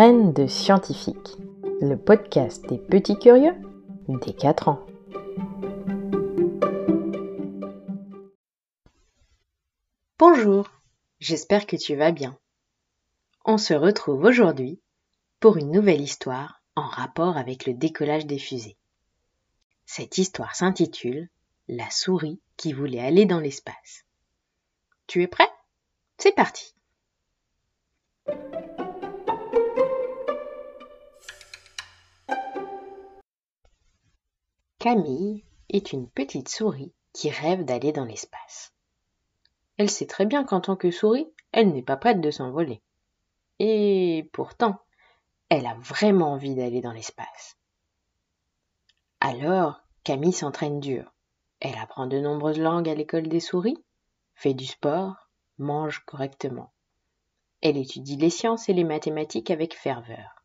De scientifiques, le podcast des petits curieux des 4 ans. Bonjour, j'espère que tu vas bien. On se retrouve aujourd'hui pour une nouvelle histoire en rapport avec le décollage des fusées. Cette histoire s'intitule La souris qui voulait aller dans l'espace. Tu es prêt? C'est parti Camille est une petite souris qui rêve d'aller dans l'espace. Elle sait très bien qu'en tant que souris, elle n'est pas prête de s'envoler. Et pourtant, elle a vraiment envie d'aller dans l'espace. Alors, Camille s'entraîne dur. Elle apprend de nombreuses langues à l'école des souris, fait du sport, mange correctement. Elle étudie les sciences et les mathématiques avec ferveur.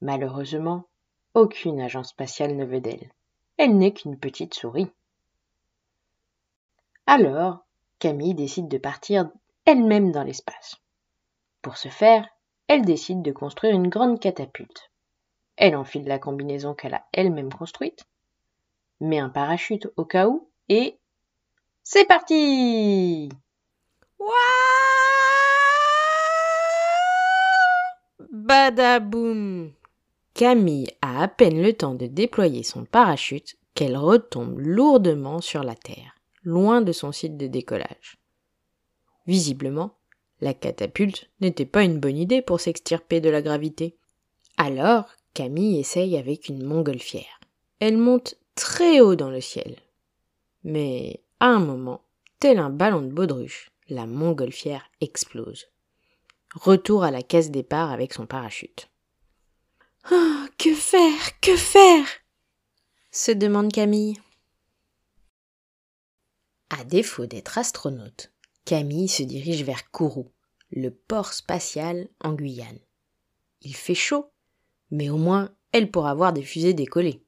Malheureusement, aucune agence spatiale ne veut d'elle. Elle n'est qu'une petite souris. Alors, Camille décide de partir elle-même dans l'espace. Pour ce faire, elle décide de construire une grande catapulte. Elle enfile la combinaison qu'elle a elle-même construite, met un parachute au cas où, et c'est parti Badaboum Camille a à peine le temps de déployer son parachute qu'elle retombe lourdement sur la Terre, loin de son site de décollage. Visiblement, la catapulte n'était pas une bonne idée pour s'extirper de la gravité. Alors, Camille essaye avec une montgolfière. Elle monte très haut dans le ciel. Mais, à un moment, tel un ballon de baudruche, la montgolfière explose. Retour à la caisse départ avec son parachute. Oh, que faire Que faire? se demande Camille. À défaut d'être astronaute, Camille se dirige vers Kourou, le port spatial en Guyane. Il fait chaud, mais au moins elle pourra voir des fusées décoller.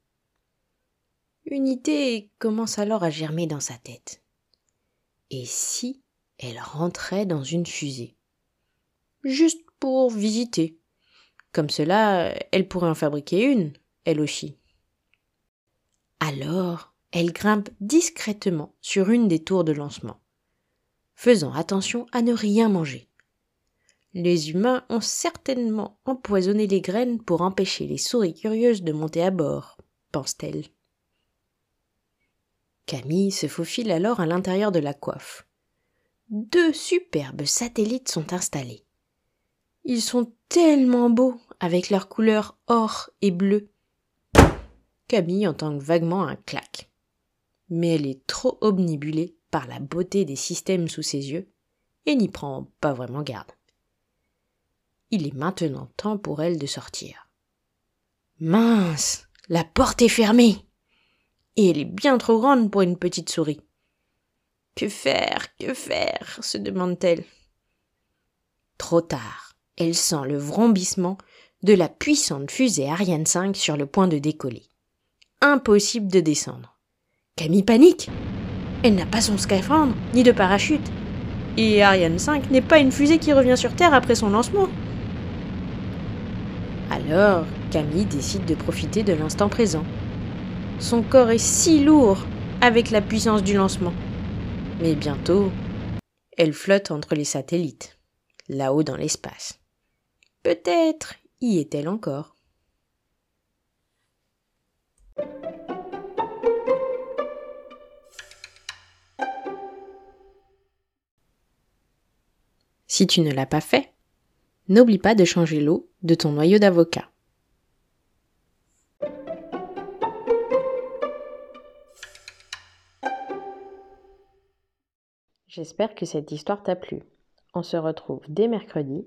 Une idée commence alors à germer dans sa tête. Et si elle rentrait dans une fusée? Juste pour visiter, comme cela, elle pourrait en fabriquer une, elle aussi. Alors, elle grimpe discrètement sur une des tours de lancement, faisant attention à ne rien manger. Les humains ont certainement empoisonné les graines pour empêcher les souris curieuses de monter à bord, pense-t-elle. Camille se faufile alors à l'intérieur de la coiffe. Deux superbes satellites sont installés. Ils sont tellement beaux avec leurs couleurs or et bleu. Camille entend vaguement un clac. Mais elle est trop obnibulée par la beauté des systèmes sous ses yeux et n'y prend pas vraiment garde. Il est maintenant temps pour elle de sortir. Mince, la porte est fermée. Et elle est bien trop grande pour une petite souris. Que faire, que faire se demande-t-elle. Trop tard elle sent le vrombissement de la puissante fusée Ariane 5 sur le point de décoller. Impossible de descendre. Camille panique. Elle n'a pas son scaphandre, ni de parachute. Et Ariane 5 n'est pas une fusée qui revient sur Terre après son lancement. Alors, Camille décide de profiter de l'instant présent. Son corps est si lourd avec la puissance du lancement. Mais bientôt, elle flotte entre les satellites, là-haut dans l'espace. Peut-être y est-elle encore. Si tu ne l'as pas fait, n'oublie pas de changer l'eau de ton noyau d'avocat. J'espère que cette histoire t'a plu. On se retrouve dès mercredi